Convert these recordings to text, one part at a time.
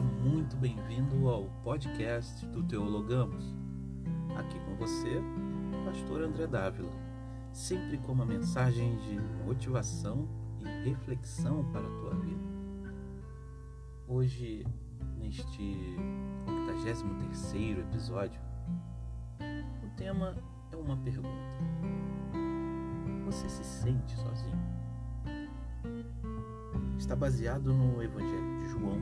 muito bem-vindo ao podcast do Teologamos. Aqui com você, Pastor André Dávila, sempre com uma mensagem de motivação e reflexão para a tua vida. Hoje, neste 83 episódio, o tema é uma pergunta. Você se sente sozinho? Está baseado no Evangelho de João,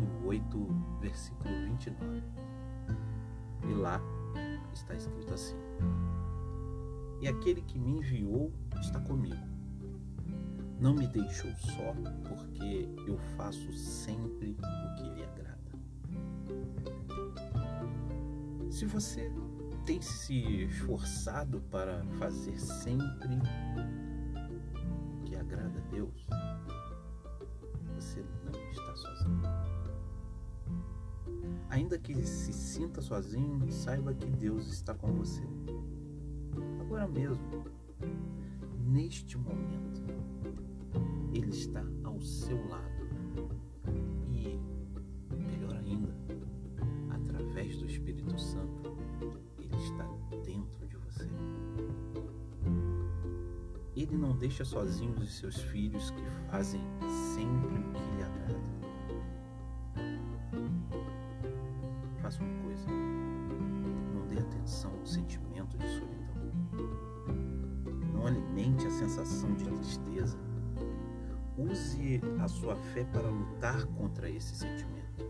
capítulo 8, versículo 29. E lá está escrito assim: E aquele que me enviou está comigo. Não me deixou só, porque eu faço sempre o que lhe agrada. Se você tem se esforçado para fazer sempre o que agrada a Deus, você não está sozinho. Ainda que se sinta sozinho, saiba que Deus está com você. Agora mesmo, neste momento, Ele está ao seu lado. E, melhor ainda, através do Espírito Santo, Ele está dentro de você. Ele não deixa sozinhos os seus filhos que fazem sempre sensação de tristeza. Use a sua fé para lutar contra esse sentimento.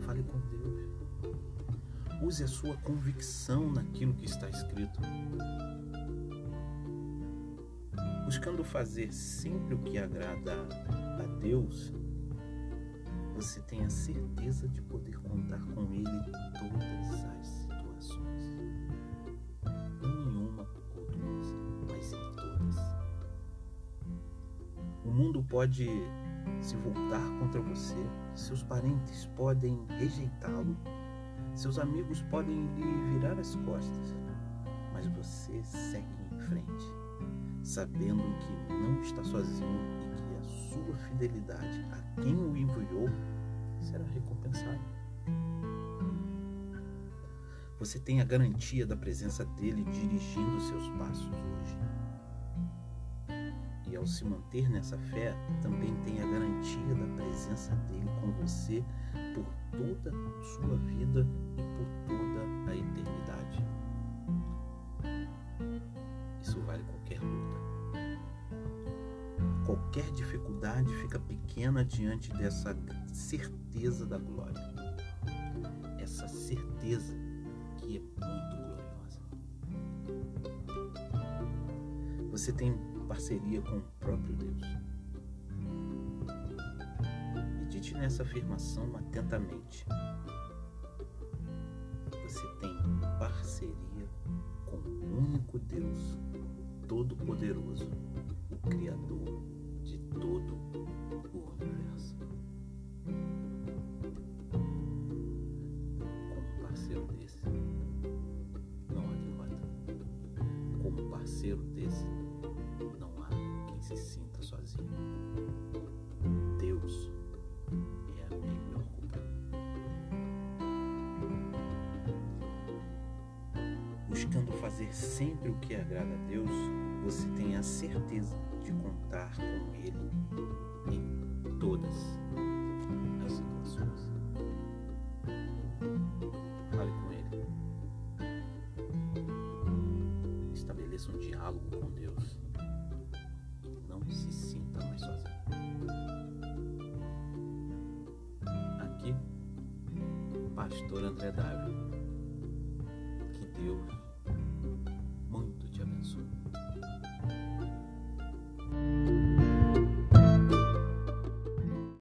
Fale com Deus. Use a sua convicção naquilo que está escrito buscando fazer sempre o que agrada a Deus, você tem a certeza de poder contar com Ele em todas as situações. O mundo pode se voltar contra você, seus parentes podem rejeitá-lo, seus amigos podem lhe virar as costas, mas você segue em frente sabendo que não está sozinho e que a sua fidelidade a quem o enviou será recompensada. Você tem a garantia da presença dele dirigindo seus passos hoje. E ao se manter nessa fé, também tem a garantia da presença dele com você por toda a sua vida e por toda a eternidade. Isso vale qualquer luta. Qualquer dificuldade fica pequena diante dessa certeza da glória. Essa certeza que é muito gloriosa. Você tem parceria com o próprio Deus. Medite nessa afirmação atentamente. Você tem parceria com o único Deus Todo-Poderoso, o Criador de todo o universo. Como parceiro desse, não há derrota. Como parceiro desse, não há quem se sinta sozinho. Deus é a melhor companhia. Buscando fazer sempre o que agrada a Deus, você tem a certeza de contar com Ele em todas as situações. Fale com Ele. Estabeleça um diálogo com Deus. Pastor André Dávila